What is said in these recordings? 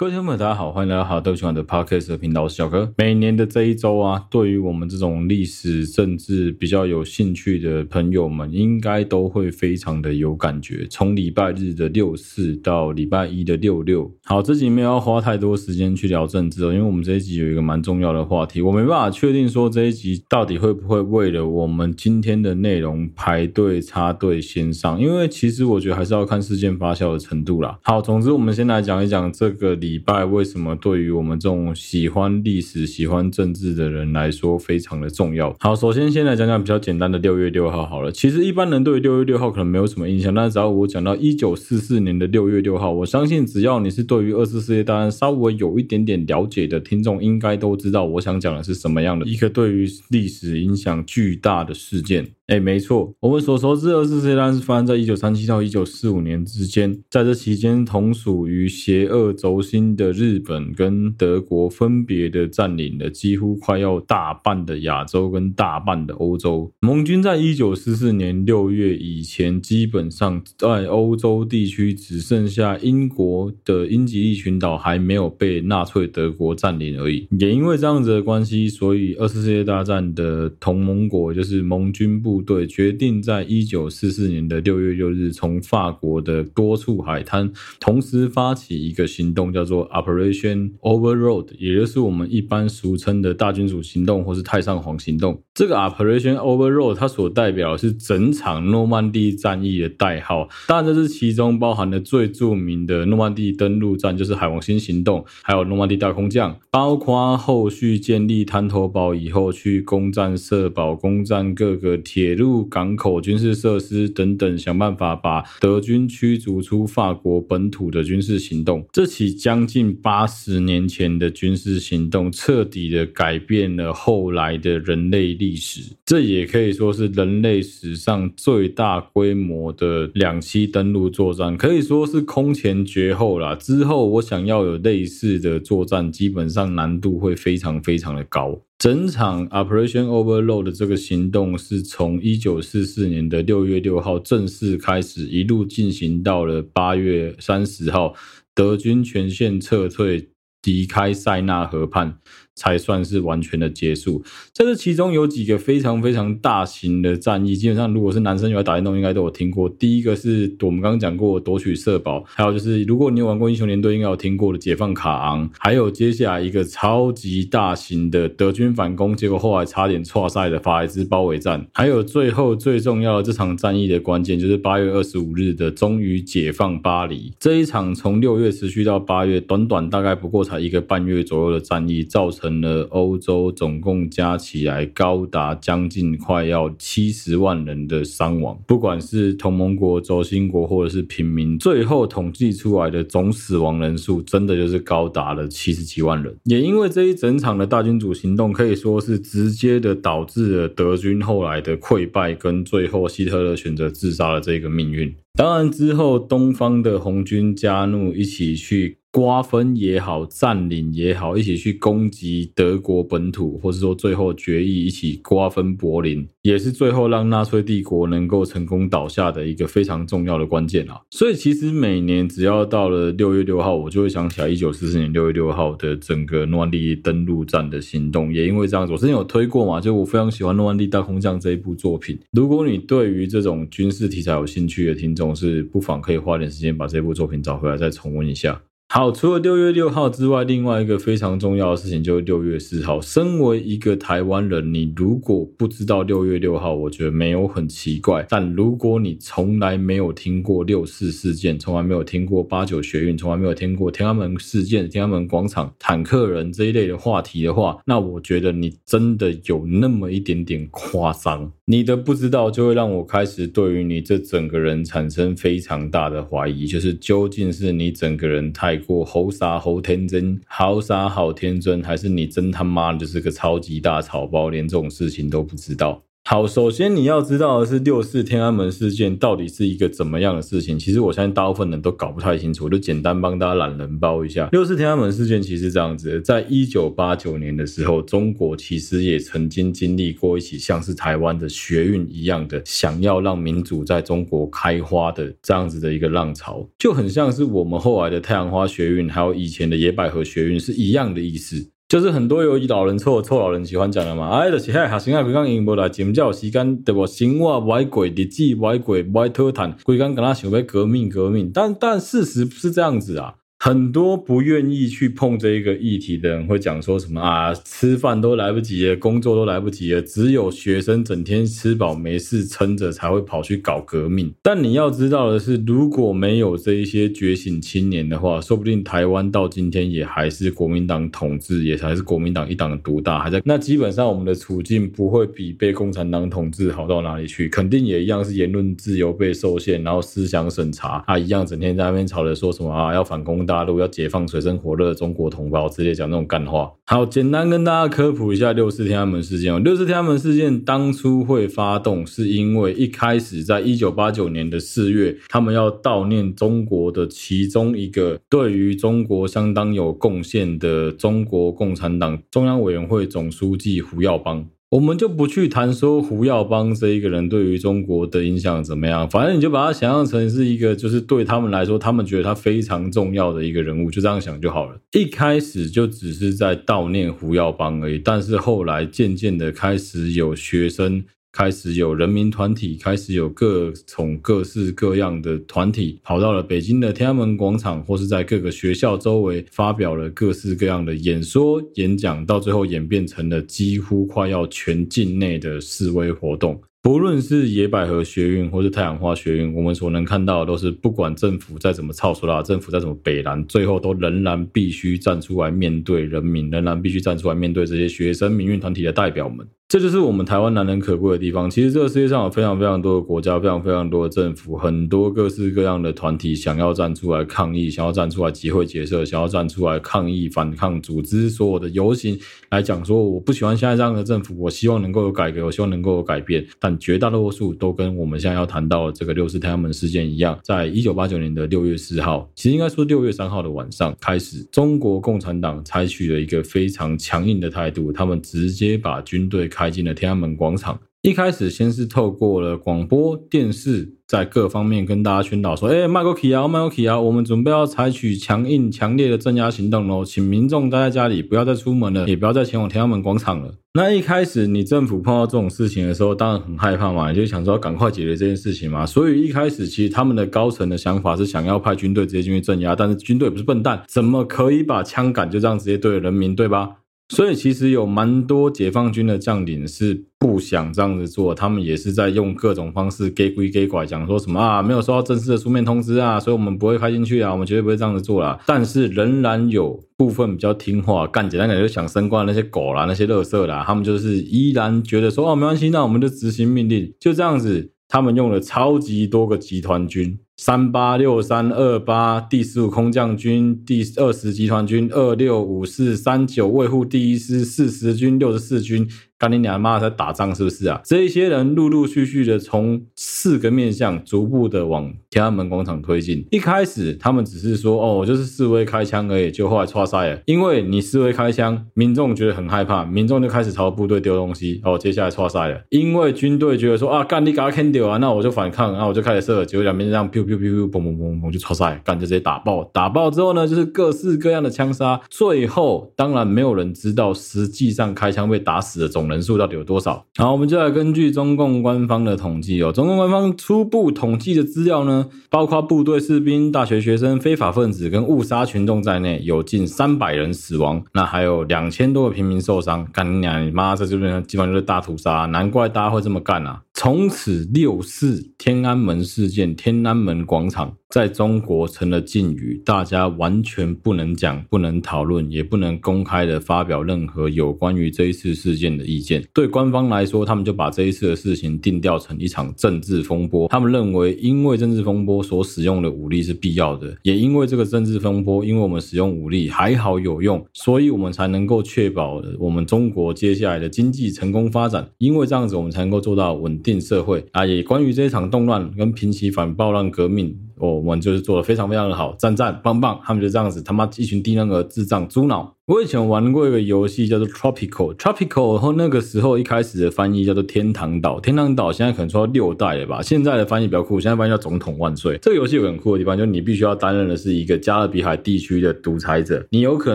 各位听众朋友，大家好，欢迎来到好豆喜欢的 Podcast 的频道，我是小哥。每年的这一周啊，对于我们这种历史政治比较有兴趣的朋友们，应该都会非常的有感觉。从礼拜日的六四到礼拜一的六六，好，这集没有要花太多时间去聊政治哦，因为我们这一集有一个蛮重要的话题，我没办法确定说这一集到底会不会为了我们今天的内容排队插队先上，因为其实我觉得还是要看事件发酵的程度啦。好，总之我们先来讲一讲这个礼。礼拜为什么对于我们这种喜欢历史、喜欢政治的人来说非常的重要？好，首先先来讲讲比较简单的六月六号好了。其实一般人对于六月六号可能没有什么印象，但是只要我讲到一九四四年的六月六号，我相信只要你是对于二次世界大战稍微有一点点了解的听众，应该都知道我想讲的是什么样的一个对于历史影响巨大的事件。哎，没错，我们所熟知的二次世界大战是发生在一九三七到一九四五年之间，在这期间，同属于邪恶轴心的日本跟德国分别的占领了几乎快要大半的亚洲跟大半的欧洲。盟军在一九四四年六月以前，基本上在欧洲地区只剩下英国的英吉利群岛还没有被纳粹德国占领而已。也因为这样子的关系，所以二次世界大战的同盟国就是盟军部。对，决定在一九四四年的六月六日，从法国的多处海滩同时发起一个行动，叫做 Operation Overlord，也就是我们一般俗称的大君主行动或是太上皇行动。这个 Operation Overlord 它所代表的是整场诺曼底战役的代号。当然，这是其中包含了最著名的诺曼底登陆战，就是海王星行动，还有诺曼底大空降，包括后续建立滩头堡以后去攻占社堡、攻占各个铁。铁路、港口、军事设施等等，想办法把德军驱逐出法国本土的军事行动。这起将近八十年前的军事行动，彻底的改变了后来的人类历史。这也可以说是人类史上最大规模的两栖登陆作战，可以说是空前绝后啦。之后我想要有类似的作战，基本上难度会非常非常的高。整场 Operation Overload 的这个行动是从一九四四年的六月六号正式开始，一路进行到了八月三十号，德军全线撤退，离开塞纳河畔。才算是完全的结束。在这其中有几个非常非常大型的战役，基本上如果是男生有来打电动，应该都有听过。第一个是我们刚刚讲过夺取社保，还有就是如果你有玩过英雄联队，应该有听过的解放卡昂。还有接下来一个超级大型的德军反攻，结果后来差点挫赛的法莱兹包围战。还有最后最重要的这场战役的关键，就是八月二十五日的终于解放巴黎。这一场从六月持续到八月，短短大概不过才一个半月左右的战役，造成。了欧洲总共加起来高达将近快要七十万人的伤亡，不管是同盟国、轴心国或者是平民，最后统计出来的总死亡人数真的就是高达了七十几万人。也因为这一整场的大君主行动，可以说是直接的导致了德军后来的溃败，跟最后希特勒选择自杀的这个命运。当然之后，东方的红军加入一起去。瓜分也好，占领也好，一起去攻击德国本土，或是说最后决议一起瓜分柏林，也是最后让纳粹帝国能够成功倒下的一个非常重要的关键啊！所以其实每年只要到了六月六号，我就会想起来一九四四年六月六号的整个诺曼底登陆战的行动。也因为这样子，我之前有推过嘛，就我非常喜欢诺曼底大空降这一部作品。如果你对于这种军事题材有兴趣的听众，是不妨可以花点时间把这部作品找回来再重温一下。好，除了六月六号之外，另外一个非常重要的事情就是六月四号。身为一个台湾人，你如果不知道六月六号，我觉得没有很奇怪。但如果你从来没有听过六四事件，从来没有听过八九学运，从来没有听过天安门事件、天安门广场坦克人这一类的话题的话，那我觉得你真的有那么一点点夸张。你的不知道就会让我开始对于你这整个人产生非常大的怀疑，就是究竟是你整个人太过猴傻好天真，好傻好天真，还是你真他妈的就是个超级大草包，连这种事情都不知道？好，首先你要知道的是六四天安门事件到底是一个怎么样的事情。其实我相信大部分人都搞不太清楚，我就简单帮大家懒人包一下。六四天安门事件其实这样子，在一九八九年的时候，中国其实也曾经经历过一起像是台湾的学运一样的，想要让民主在中国开花的这样子的一个浪潮，就很像是我们后来的太阳花学运，还有以前的野百合学运是一样的意思。就是很多有老人臭臭老人喜欢讲的嘛，哎，就是嗨，学生啊，规工用无来，真正有时间对不？生活歪过，日子歪过，歪讨谈，规工跟他想要革命革命，但但事实不是这样子啊。很多不愿意去碰这一个议题的人会讲说什么啊，吃饭都来不及了，工作都来不及了，只有学生整天吃饱没事撑着才会跑去搞革命。但你要知道的是，如果没有这一些觉醒青年的话，说不定台湾到今天也还是国民党统治，也还是国民党一党独大，还在。那基本上我们的处境不会比被共产党统治好到哪里去，肯定也一样是言论自由被受限，然后思想审查，啊，一样整天在那边吵着说什么啊，要反攻。大陆要解放水深火热的中国同胞，直接讲那种干话。好，简单跟大家科普一下六四天安门事件哦。六四天安门事件当初会发动，是因为一开始在一九八九年的四月，他们要悼念中国的其中一个对于中国相当有贡献的中国共产党中央委员会总书记胡耀邦。我们就不去谈说胡耀邦这一个人对于中国的影响怎么样，反正你就把他想象成是一个，就是对他们来说，他们觉得他非常重要的一个人物，就这样想就好了。一开始就只是在悼念胡耀邦而已，但是后来渐渐的开始有学生。开始有人民团体，开始有各种各式各样的团体跑到了北京的天安门广场，或是在各个学校周围发表了各式各样的演说、演讲，到最后演变成了几乎快要全境内的示威活动。不论是野百合学运或是太阳花学运，我们所能看到的都是，不管政府再怎么操说啦，政府再怎么北烂，最后都仍然必须站出来面对人民，仍然必须站出来面对这些学生民运团体的代表们。这就是我们台湾难能可贵的地方。其实这个世界上有非常非常多的国家，非常非常多的政府，很多各式各样的团体想要站出来抗议，想要站出来集会结社，想要站出来抗议、反抗、组织所有的游行，来讲说我不喜欢现在这样的政府，我希望能够有改革，我希望能够有改变，但。绝大多数都跟我们现在要谈到的这个六四天安门事件一样，在一九八九年的六月四号，其实应该说六月三号的晚上开始，中国共产党采取了一个非常强硬的态度，他们直接把军队开开进了天安门广场。一开始先是透过了广播电视，在各方面跟大家宣导说：“哎，麦克奇啊，麦克奇啊，我们准备要采取强硬、强烈的镇压行动喽，请民众待在家里，不要再出门了，也不要再前往天安门广场了。”那一开始你政府碰到这种事情的时候，当然很害怕嘛，就想说赶快解决这件事情嘛。所以一开始其实他们的高层的想法是想要派军队直接进去镇压，但是军队不是笨蛋，怎么可以把枪杆就这样直接对着人民，对吧？所以其实有蛮多解放军的将领是不想这样子做，他们也是在用各种方式给鬼给拐，讲说什么啊，没有收到正式的书面通知啊，所以我们不会开进去啊，我们绝对不会这样子做啦。但是仍然有部分比较听话，干简单点就想升官的那些狗啦，那些垃圾啦，他们就是依然觉得说哦，没关系，那我们就执行命令，就这样子，他们用了超级多个集团军。三八六三二八第十五空降军第二十集团军二六五四三九卫护第一师四十军六十四军。干你娘妈在打仗是不是啊？这一些人陆陆续续的从四个面向逐步的往天安门广场推进。一开始他们只是说哦，就是示威开枪而已，就后来挫赛了。因为你示威开枪，民众觉得很害怕，民众就开始朝部队丢东西。哦，接下来挫赛了，因为军队觉得说啊，干你给他砍掉啊，那我就反抗，那我就开始射，结果两边这样 biu biu biu 砰砰砰砰就挫赛，干就直接打爆。打爆之后呢，就是各式各样的枪杀。最后当然没有人知道实际上开枪被打死的总人数到底有多少？好，我们就来根据中共官方的统计哦，中共官方初步统计的资料呢，包括部队士兵、大学学生、非法分子跟误杀群众在内，有近三百人死亡，那还有两千多个平民受伤。干你娘，你妈，这这边基本上就是大屠杀，难怪大家会这么干啊！从此六四天安门事件，天安门广场在中国成了禁语，大家完全不能讲、不能讨论，也不能公开的发表任何有关于这一次事件的意见。对官方来说，他们就把这一次的事情定调成一场政治风波。他们认为，因为政治风波所使用的武力是必要的，也因为这个政治风波，因为我们使用武力还好有用，所以我们才能够确保我们中国接下来的经济成功发展。因为这样子，我们才能够做到稳定社会啊。也关于这一场动乱跟平息反暴乱革命。我们就是做的非常非常的好，赞赞棒棒，他们就这样子，他妈一群低能儿、智障、猪脑。我以前玩过一个游戏叫做 Tropical，Tropical，然后那个时候一开始的翻译叫做天堂岛，天堂岛现在可能出到六代了吧，现在的翻译比较酷，现在翻译叫总统万岁。这个游戏有很酷的地方，就是你必须要担任的是一个加勒比海地区的独裁者，你有可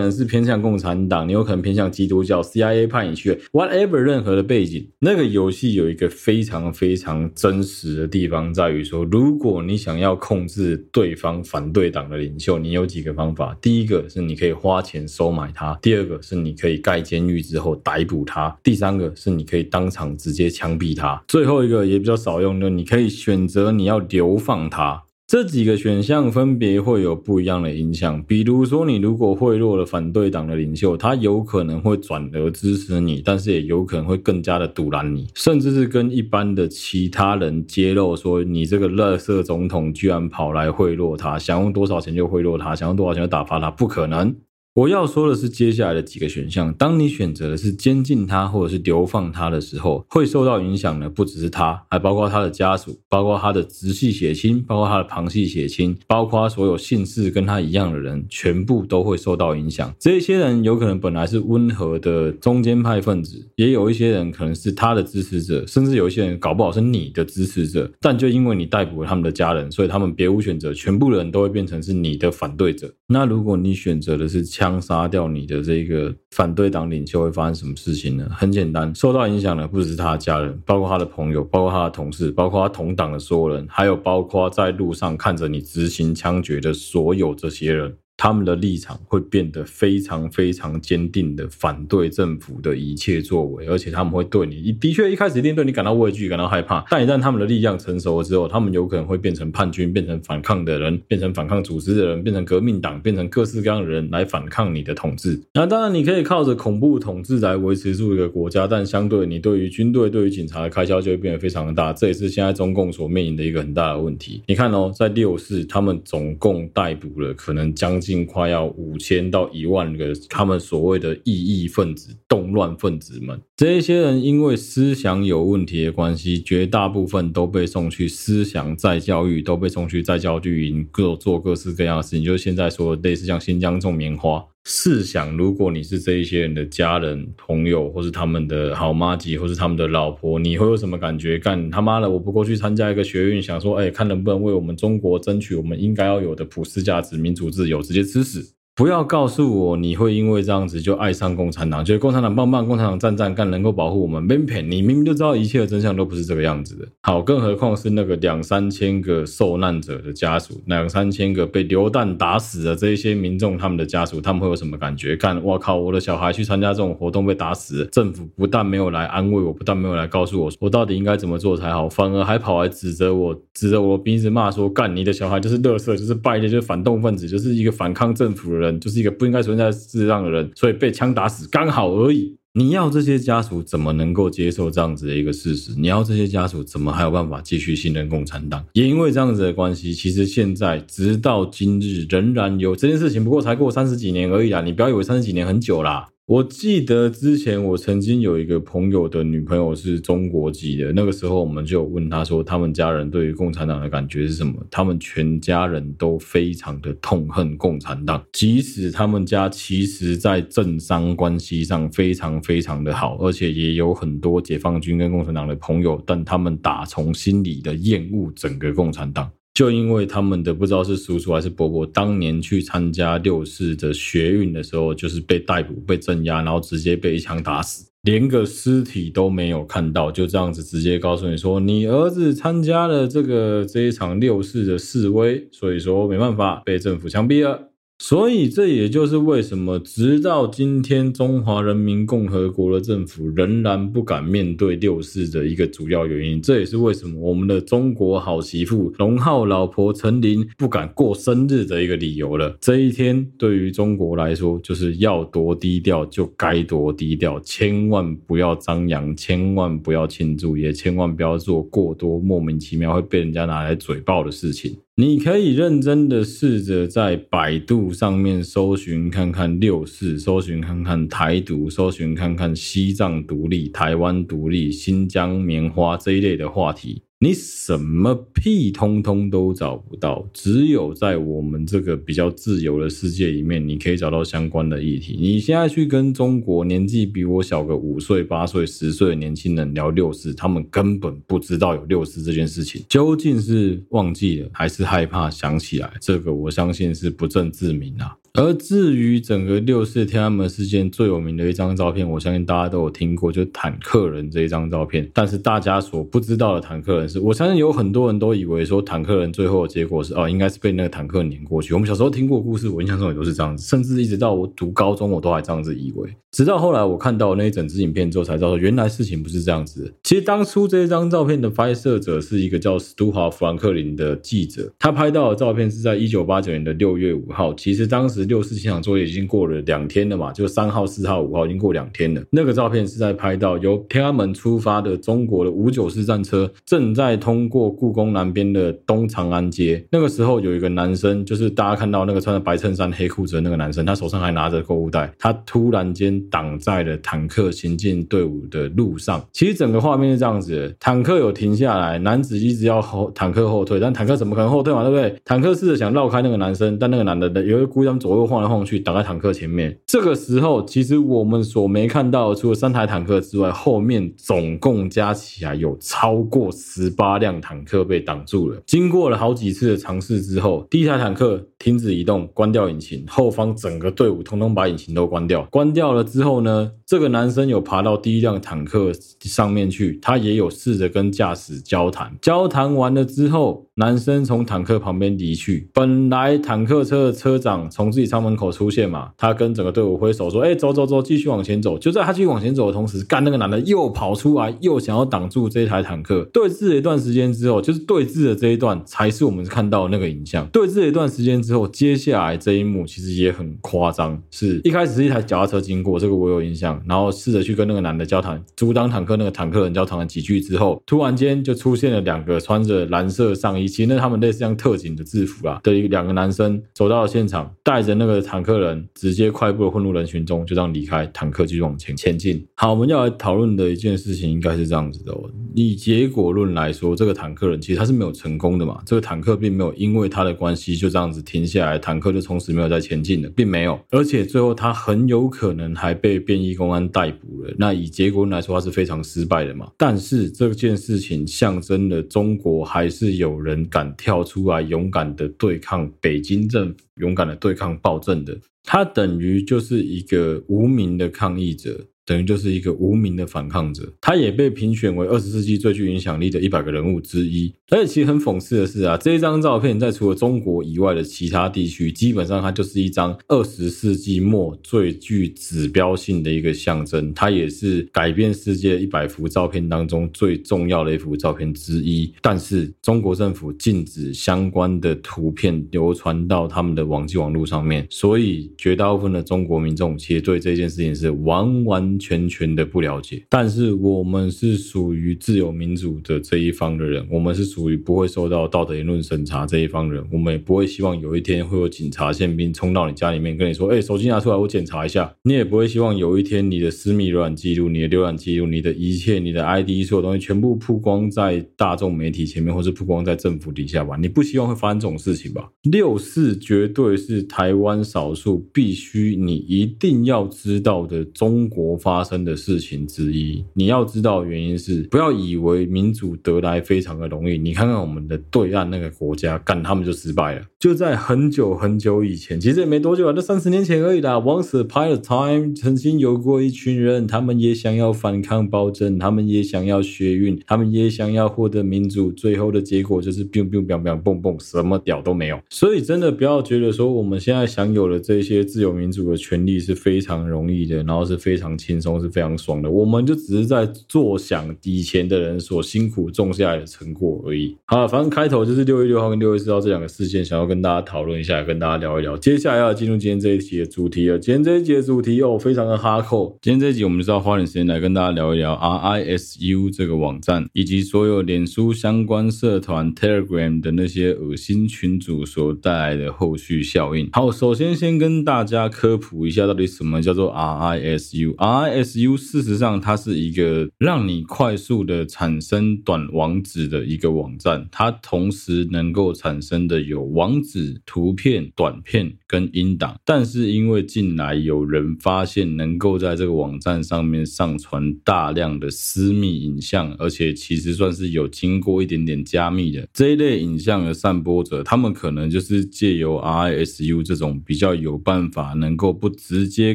能是偏向共产党，你有可能偏向基督教，CIA 派你去，whatever 任何的背景。那个游戏有一个非常非常真实的地方，在于说，如果你想要控制对方反对党的领袖，你有几个方法，第一个是你可以花钱收买他。第二个是你可以盖监狱之后逮捕他，第三个是你可以当场直接枪毙他，最后一个也比较少用的，你可以选择你要流放他。这几个选项分别会有不一样的影响。比如说，你如果贿赂了反对党的领袖，他有可能会转而支持你，但是也有可能会更加的阻拦你，甚至是跟一般的其他人揭露说，你这个垃圾总统居然跑来贿赂他，想用多少钱就贿赂他，想用多少钱就打发他，不可能。我要说的是，接下来的几个选项，当你选择的是监禁他或者是流放他的时候，会受到影响的不只是他，还包括他的家属，包括他的直系血亲，包括他的旁系血亲，包括所有姓氏跟他一样的人，全部都会受到影响。这些人有可能本来是温和的中间派分子，也有一些人可能是他的支持者，甚至有一些人搞不好是你的支持者。但就因为你逮捕了他们的家人，所以他们别无选择，全部人都会变成是你的反对者。那如果你选择的是枪，枪杀掉你的这个反对党领袖会发生什么事情呢？很简单，受到影响的不只是他的家人，包括他的朋友，包括他的同事，包括他同党的所有人，还有包括在路上看着你执行枪决的所有这些人。他们的立场会变得非常非常坚定的反对政府的一切作为，而且他们会对你，的确一开始一定对你感到畏惧、感到害怕，但一旦他们的力量成熟了之后，他们有可能会变成叛军、变成反抗的人、变成反抗组织的人、变成革命党、变成各式各样的人来反抗你的统治。那当然，你可以靠着恐怖统治来维持住一个国家，但相对你对于军队、对于警察的开销就会变得非常大，这也是现在中共所面临的一个很大的问题。你看哦，在六四，他们总共逮捕了可能将近。快要五千到一万个他们所谓的异议分子、动乱分子们，这些人因为思想有问题的关系，绝大部分都被送去思想再教育，都被送去再教育营，各做各式各样的事情。就是现在说的类似像新疆种棉花。试想，如果你是这一些人的家人、朋友，或是他们的好妈吉，或是他们的老婆，你会有什么感觉？干他妈的，我不过去参加一个学运，想说，哎，看能不能为我们中国争取我们应该要有的普世价值、民主自由，直接吃屎！不要告诉我你会因为这样子就爱上共产党，觉得共产党棒棒，共产党赞赞干，能够保护我们。没骗你，明明就知道一切的真相都不是这个样子的。好，更何况是那个两三千个受难者的家属，两三千个被流弹打死的这一些民众，他们的家属，他们会有什么感觉？干，我靠，我的小孩去参加这种活动被打死，政府不但没有来安慰我，不但没有来告诉我，我到底应该怎么做才好，反而还跑来指责我，指着我鼻子骂说，干你的小孩就是垃圾，就是败类，就是反动分子，就是一个反抗政府的人，就是一个不应该。存在世上的人，所以被枪打死刚好而已。你要这些家属怎么能够接受这样子的一个事实？你要这些家属怎么还有办法继续信任共产党？也因为这样子的关系，其实现在直到今日仍然有这件事情。不过才过三十几年而已啊，你不要以为三十几年很久啦。我记得之前我曾经有一个朋友的女朋友是中国籍的，那个时候我们就问他说，他们家人对于共产党的感觉是什么？他们全家人都非常的痛恨共产党，即使他们家其实在政商关系上非常非常的好，而且也有很多解放军跟共产党的朋友，但他们打从心里的厌恶整个共产党。就因为他们的不知道是叔叔还是伯伯，当年去参加六四的学运的时候，就是被逮捕、被镇压，然后直接被一枪打死，连个尸体都没有看到，就这样子直接告诉你说，你儿子参加了这个这一场六四的示威，所以说没办法被政府枪毙了。所以这也就是为什么直到今天中华人民共和国的政府仍然不敢面对六四的一个主要原因。这也是为什么我们的中国好媳妇龙浩老婆陈琳不敢过生日的一个理由了。这一天对于中国来说，就是要多低调就该多低调，千万不要张扬，千万不要庆祝，也千万不要做过多莫名其妙会被人家拿来嘴爆的事情。你可以认真的试着在百度上面搜寻看看六四，搜寻看看台独，搜寻看看西藏独立、台湾独立、新疆棉花这一类的话题。你什么屁通通都找不到，只有在我们这个比较自由的世界里面，你可以找到相关的议题。你现在去跟中国年纪比我小个五岁、八岁、十岁的年轻人聊六四，他们根本不知道有六四这件事情，究竟是忘记了还是害怕想起来？这个我相信是不证自明啊。而至于整个六四天安门事件最有名的一张照片，我相信大家都有听过，就是坦克人这一张照片。但是大家所不知道的坦克人是，我相信有很多人都以为说坦克人最后的结果是哦，应该是被那个坦克碾过去。我们小时候听过故事，我印象中也都是这样子，甚至一直到我读高中，我都还这样子以为。直到后来我看到那一整支影片之后，才知道原来事情不是这样子。其实当初这一张照片的拍摄者是一个叫史都华·富兰克林的记者，他拍到的照片是在一九八九年的六月五号。其实当时六四现场作业已经过了两天了嘛，就三号、四号、五号已经过两天了。那个照片是在拍到由天安门出发的中国的五九式战车正在通过故宫南边的东长安街。那个时候有一个男生，就是大家看到那个穿着白衬衫、黑裤子的那个男生，他手上还拿着购物袋，他突然间挡在了坦克行进队伍的路上。其实整个画面是这样子的：坦克有停下来，男子一直要后坦克后退，但坦克怎么可能后退嘛？对不对？坦克试着想绕开那个男生，但那个男的有一个故意左右晃来晃。去挡在坦克前面。这个时候，其实我们所没看到，除了三台坦克之外，后面总共加起来有超过十八辆坦克被挡住了。经过了好几次的尝试之后，第一台坦克停止移动，关掉引擎，后方整个队伍通通把引擎都关掉。关掉了之后呢，这个男生有爬到第一辆坦克上面去，他也有试着跟驾驶交谈。交谈完了之后，男生从坦克旁边离去。本来坦克车的车长从自己舱门口出现嘛，他跟整个队伍挥手说：“哎、走走走，继续往前走。”就在他继续往前走的同时，干那个男的又跑出来，又想要挡住这一台坦克。对峙了一段时间之后，就是对峙的这一段才是我们看到的那个影像。对峙了一段时间之后，接下来这一幕其实也很夸张，是一开始是一台脚踏车经过，这个我有印象，然后试着去跟那个男的交谈，阻挡坦克那个坦克人交谈了几句之后，突然间就出现了两个穿着蓝色上衣，其实那他们类似像特警的制服啦的一两个男生走到了现场，带着那个坦克人直接快步的混入人群中，就这样离开坦克，继续往前前进。好，我们要来讨论的一件事情应该是这样子的哦。以结果论来说，这个坦克人其实他是没有成功的嘛，这个坦克并没有因为他的关系就这样子停停下来，坦克就从此没有再前进了，并没有。而且最后他很有可能还被便衣公安逮捕了。那以结果来说，他是非常失败的嘛。但是这件事情象征了中国还是有人敢跳出来勇敢的对抗北京政府，勇敢的对抗暴政的。他等于就是一个无名的抗议者。等于就是一个无名的反抗者，他也被评选为二十世纪最具影响力的一百个人物之一。而且其实很讽刺的是啊，这一张照片在除了中国以外的其他地区，基本上它就是一张二十世纪末最具指标性的一个象征。它也是改变世界一百幅照片当中最重要的一幅照片之一。但是中国政府禁止相关的图片流传到他们的网际网络上面，所以绝大部分的中国民众其实对这件事情是完完全全的不了解，但是我们是属于自由民主的这一方的人，我们是属于不会受到道德言论审查这一方人，我们也不会希望有一天会有警察宪兵冲到你家里面跟你说：“哎，手机拿出来，我检查一下。”你也不会希望有一天你的私密浏览记录、你的浏览记录、你的一切、你的 ID 所有东西全部曝光在大众媒体前面，或是曝光在政府底下吧？你不希望会发生这种事情吧？六四绝对是台湾少数必须你一定要知道的中国。发生的事情之一。你要知道原因是，不要以为民主得来非常的容易。你看看我们的对岸那个国家，干他们就失败了。就在很久很久以前，其实也没多久啊，就三十年前而已啦。Once upon a time，曾经有过一群人，他们也想要反抗暴政，他们也想要学运，他们也想要获得民主。最后的结果就是 biu biu biu biu，蹦蹦，什么屌都没有。所以真的不要觉得说我们现在享有了这些自由民主的权利是非常容易的，然后是非常轻松，是非常爽的。我们就只是在坐享以前的人所辛苦种下来的成果而已。好，反正开头就是六月六号跟六月四号这两个事件，想要跟大家讨论一下，跟大家聊一聊。接下来要进入今天这一集的主题了。今天这一集的主题哦，非常的哈扣。今天这一集我们就是要花点时间来跟大家聊一聊 RISU 这个网站，以及所有脸书相关社团 Telegram 的那些恶心群组所带来的后续效应。好，首先先跟大家科普一下，到底什么叫做 RISU。RISU 事实上它是一个让你快速的产生短网址的一个网网站，它同时能够产生的有网址、图片、短片跟音档，但是因为近来有人发现能够在这个网站上面上传大量的私密影像，而且其实算是有经过一点点加密的这一类影像的散播者，他们可能就是借由 RISU 这种比较有办法能够不直接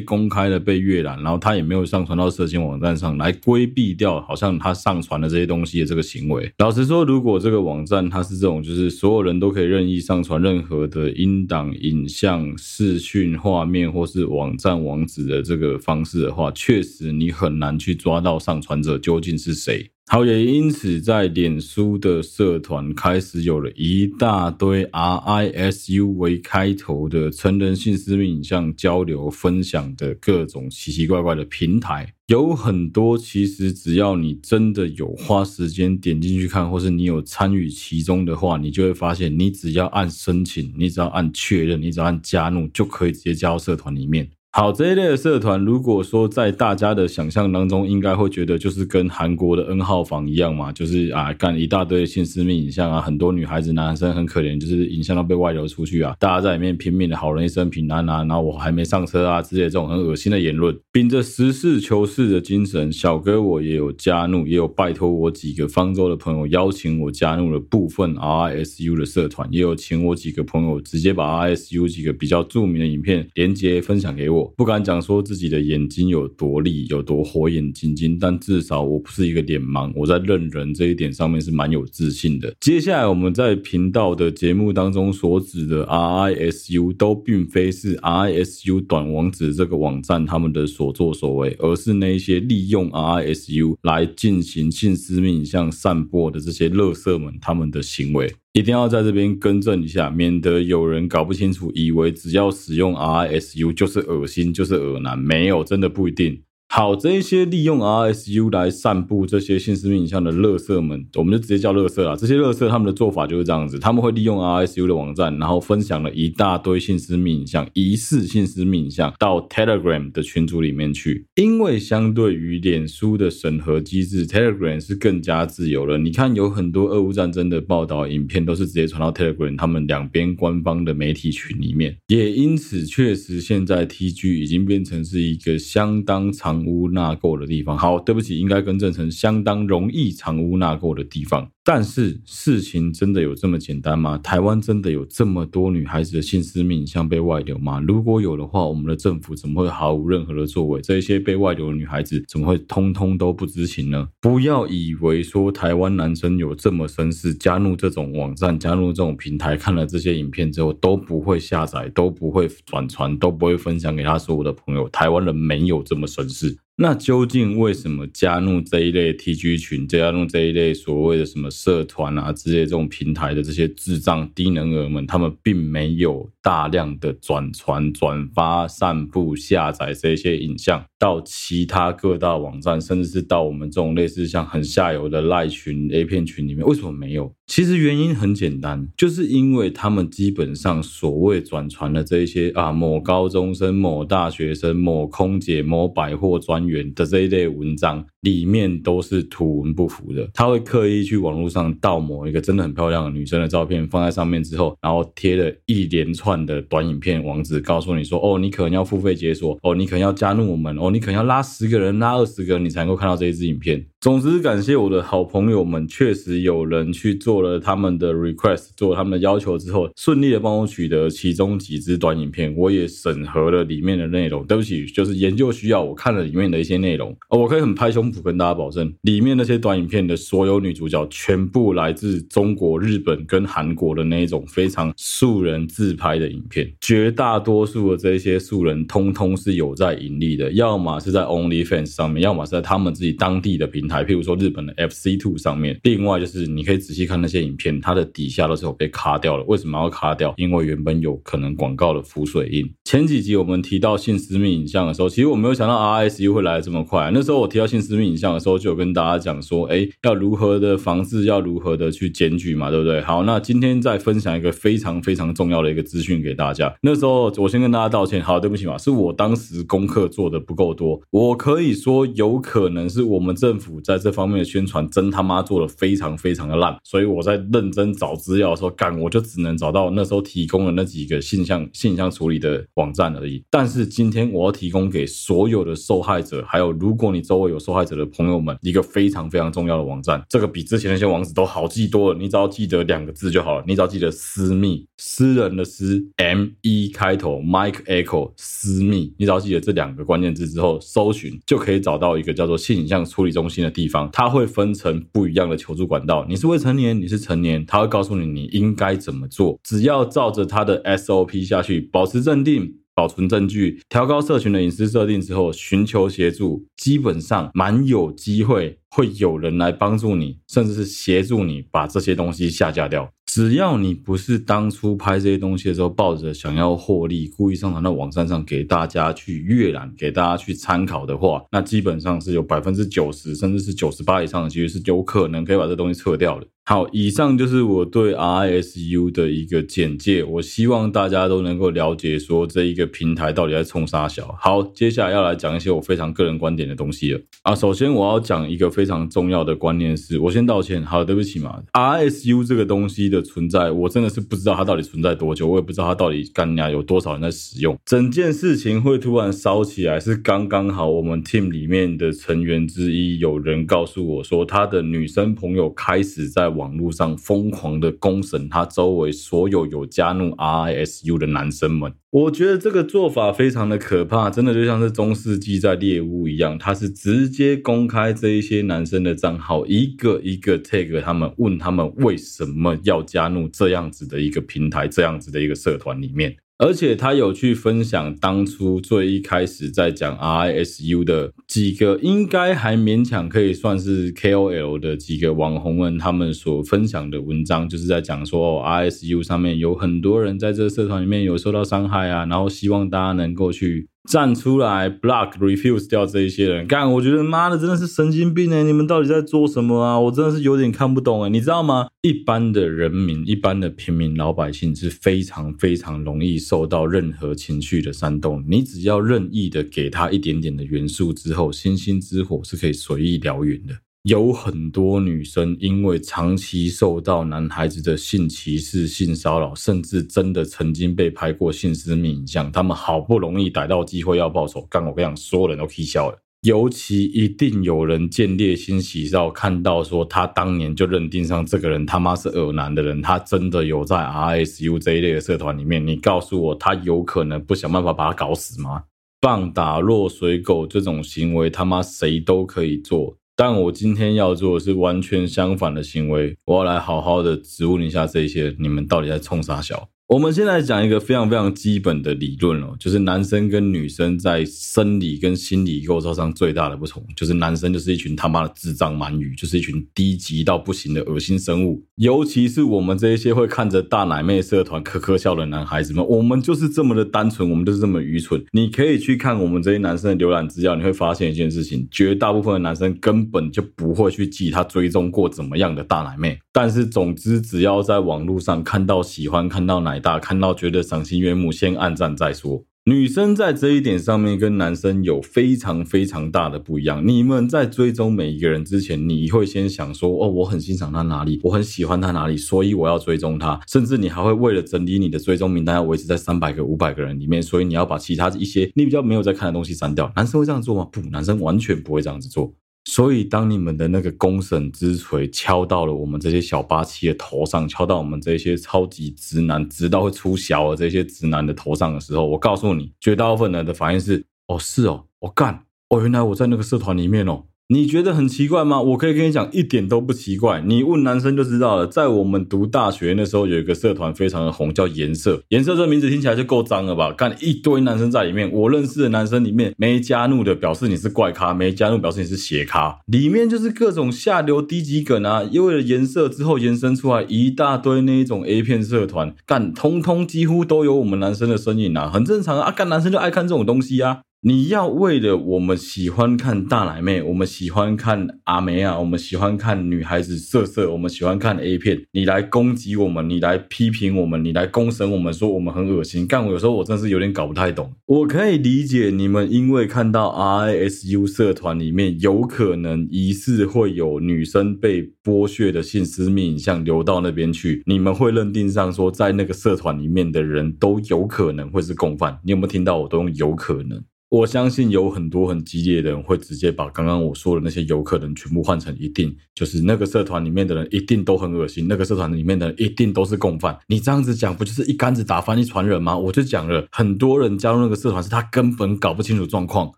公开的被阅览，然后他也没有上传到色情网站上来规避掉，好像他上传的这些东西的这个行为。老实说，如果这个网站它是这种，就是所有人都可以任意上传任何的音档、影像、视讯画面或是网站网址的这个方式的话，确实你很难去抓到上传者究竟是谁。好，也因此在脸书的社团开始有了一大堆 RISU 为开头的成人性私密影像交流分享的各种奇奇怪怪的平台，有很多其实只要你真的有花时间点进去看，或是你有参与其中的话，你就会发现，你只要按申请，你只要按确认，你只要按加入，就可以直接加入社团里面。好，这一类的社团，如果说在大家的想象当中，应该会觉得就是跟韩国的 N 号房一样嘛，就是啊，干一大堆性私密影像啊，很多女孩子、男生很可怜，就是影像都被外流出去啊，大家在里面拼命的好人一生平安啊，然后我还没上车啊之类的这种很恶心的言论。秉着实事求是的精神，小哥我也有加入，也有拜托我几个方舟的朋友邀请我加入了部分 RISU 的社团，也有请我几个朋友直接把 RISU 几个比较著名的影片连接分享给我。不敢讲说自己的眼睛有多利，有多火眼金睛，但至少我不是一个脸盲，我在认人这一点上面是蛮有自信的。接下来我们在频道的节目当中所指的 RISU，都并非是 RISU 短网址这个网站他们的所作所为，而是那些利用 RISU 来进行性私密影像散播的这些乐色们他们的行为。一定要在这边更正一下，免得有人搞不清楚，以为只要使用 RISU 就是恶心，就是恶男，没有，真的不一定。好，这一些利用 R S U 来散布这些性私密影像的垃圾们，我们就直接叫垃圾啦。这些垃圾他们的做法就是这样子，他们会利用 R S U 的网站，然后分享了一大堆性私密影像、疑似性私密影像到 Telegram 的群组里面去。因为相对于脸书的审核机制，Telegram 是更加自由的。你看，有很多俄乌战争的报道影片都是直接传到 Telegram 他们两边官方的媒体群里面。也因此，确实现在 TG 已经变成是一个相当长。藏污纳垢的地方，好，对不起，应该更正成相当容易藏污纳垢的地方。但是事情真的有这么简单吗？台湾真的有这么多女孩子的性私密影像被外流吗？如果有的话，我们的政府怎么会毫无任何的作为？这些被外流的女孩子怎么会通通都不知情呢？不要以为说台湾男生有这么绅士，加入这种网站、加入这种平台，看了这些影片之后都不会下载、都不会转传、都不会分享给他所有的朋友。台湾人没有这么绅士。那究竟为什么加入这一类 TG 群，加入这一类所谓的什么社团啊之类这种平台的这些智障低能儿们，他们并没有大量的转传、转发、散布、下载这些影像到其他各大网站，甚至是到我们这种类似像很下游的赖群、A 片群里面，为什么没有？其实原因很简单，就是因为他们基本上所谓转传的这一些啊，某高中生、某大学生、某空姐、某百货专员的这一类文章，里面都是图文不符的。他会刻意去网络上盗某一个真的很漂亮的女生的照片，放在上面之后，然后贴了一连串。的短影片网址，告诉你说，哦，你可能要付费解锁，哦，你可能要加入我们，哦，你可能要拉十个人、拉二十个人，你才能够看到这一支影片。总之，感谢我的好朋友们，确实有人去做了他们的 request，做了他们的要求之后，顺利的帮我取得其中几支短影片，我也审核了里面的内容。对不起，就是研究需要，我看了里面的一些内容，我可以很拍胸脯跟大家保证，里面那些短影片的所有女主角，全部来自中国、日本跟韩国的那一种非常素人自拍的影片，绝大多数的这些素人，通通是有在盈利的，要么是在 OnlyFans 上面，要么是在他们自己当地的平台。还譬如说日本的 FC Two 上面，另外就是你可以仔细看那些影片，它的底下都是有被卡掉了。为什么要卡掉？因为原本有可能广告的浮水印。前几集我们提到性私密影像的时候，其实我没有想到 RSU 会来的这么快。那时候我提到性私密影像的时候，就有跟大家讲说，哎，要如何的防治，要如何的去检举嘛，对不对？好，那今天再分享一个非常非常重要的一个资讯给大家。那时候我先跟大家道歉，好，对不起嘛，是我当时功课做的不够多。我可以说，有可能是我们政府。在这方面的宣传真他妈做的非常非常的烂，所以我在认真找资料的时候，干我就只能找到那时候提供的那几个性向性向处理的网站而已。但是今天我要提供给所有的受害者，还有如果你周围有受害者的朋友们，一个非常非常重要的网站，这个比之前那些网址都好记多了。你只要记得两个字就好了，你只要记得私密，私人的私，M E 开头，Mike Echo 私密，你只要记得这两个关键字之后，搜寻就可以找到一个叫做性影像处理中心的地方，它会分成不一样的求助管道。你是未成年，你是成年，它会告诉你你应该怎么做。只要照着它的 SOP 下去，保持镇定，保存证据，调高社群的隐私设定之后，寻求协助，基本上蛮有机会会有人来帮助你，甚至是协助你把这些东西下架掉。只要你不是当初拍这些东西的时候抱着想要获利，故意上传到网站上给大家去阅览、给大家去参考的话，那基本上是有百分之九十甚至是九十八以上的几率是有可能可以把这东西撤掉的。好，以上就是我对 R S U 的一个简介。我希望大家都能够了解说这一个平台到底在冲啥小。好，接下来要来讲一些我非常个人观点的东西了啊。首先我要讲一个非常重要的观念是，我先道歉。好，对不起嘛 R S U 这个东西的存在，我真的是不知道它到底存在多久，我也不知道它到底干呀有多少人在使用。整件事情会突然烧起来，是刚刚好我们 team 里面的成员之一有人告诉我说，他的女生朋友开始在。网络上疯狂的攻审他周围所有有加入 RISU 的男生们，我觉得这个做法非常的可怕，真的就像是中世纪在猎巫一样，他是直接公开这一些男生的账号，一个一个 tag 他们，问他们为什么要加入这样子的一个平台，这样子的一个社团里面。而且他有去分享当初最一开始在讲 RISU 的几个，应该还勉强可以算是 KOL 的几个网红们，他们所分享的文章，就是在讲说 RISU 上面有很多人在这个社团里面有受到伤害啊，然后希望大家能够去。站出来，block refuse 掉这一些人，干！我觉得妈的真的是神经病哎！你们到底在做什么啊？我真的是有点看不懂哎！你知道吗？一般的人民，一般的平民老百姓是非常非常容易受到任何情绪的煽动。你只要任意的给他一点点的元素之后，星星之火是可以随意燎原的。有很多女生因为长期受到男孩子的性歧视、性骚扰，甚至真的曾经被拍过性私密影像，他们好不容易逮到机会要报仇，刚我跟你讲，所有人都气笑了。尤其一定有人见猎心喜少，看到说他当年就认定上这个人他妈是恶男的人，他真的有在 R S U 这一类的社团里面，你告诉我他有可能不想办法把他搞死吗？棒打落水狗这种行为，他妈谁都可以做。但我今天要做的是完全相反的行为，我要来好好的质问一下这些，你们到底在冲啥小？我们现在讲一个非常非常基本的理论哦，就是男生跟女生在生理跟心理构造上最大的不同，就是男生就是一群他妈的智障鳗鱼，就是一群低级到不行的恶心生物。尤其是我们这一些会看着大奶妹社团呵呵笑的男孩子们，我们就是这么的单纯，我们就是这么愚蠢。你可以去看我们这些男生的浏览资料，你会发现一件事情：绝大部分的男生根本就不会去记他追踪过怎么样的大奶妹。但是总之，只要在网络上看到喜欢看到奶。大家看到觉得赏心悦目，先按赞再说。女生在这一点上面跟男生有非常非常大的不一样。你们在追踪每一个人之前，你会先想说：“哦，我很欣赏他哪里，我很喜欢他哪里，所以我要追踪他。”甚至你还会为了整理你的追踪名单，要维持在三百个、五百个人里面，所以你要把其他一些你比较没有在看的东西删掉。男生会这样做吗？不，男生完全不会这样子做。所以，当你们的那个公审之锤敲到了我们这些小八七的头上，敲到我们这些超级直男，直到会出小的这些直男的头上的时候，我告诉你，绝大部分人的反应是：哦，是哦，我干，哦，原来我在那个社团里面哦。你觉得很奇怪吗？我可以跟你讲，一点都不奇怪。你问男生就知道了。在我们读大学那时候，有一个社团非常的红，叫颜色。颜色这名字听起来就够脏了吧？干一堆男生在里面，我认识的男生里面没加入的，表示你是怪咖；没加入表示你是邪咖。里面就是各种下流低级梗啊，因为了颜色之后延伸出来一大堆那一种 A 片社团，干通通几乎都有我们男生的身影啊，很正常啊。干男生就爱看这种东西啊。你要为了我们喜欢看大奶妹，我们喜欢看阿梅啊，我们喜欢看女孩子色色，我们喜欢看 A 片，你来攻击我们，你来批评我们，你来公审我们，说我们很恶心。干，我有时候我真是有点搞不太懂。我可以理解你们因为看到 RISU 社团里面有可能疑似会有女生被剥削的性私密影像流到那边去，你们会认定上说在那个社团里面的人都有可能会是共犯。你有没有听到？我都用有可能。我相信有很多很激烈的人会直接把刚刚我说的那些有可能全部换成一定，就是那个社团里面的人一定都很恶心，那个社团里面的人一定都是共犯。你这样子讲，不就是一竿子打翻一船人吗？我就讲了，很多人加入那个社团是他根本搞不清楚状况。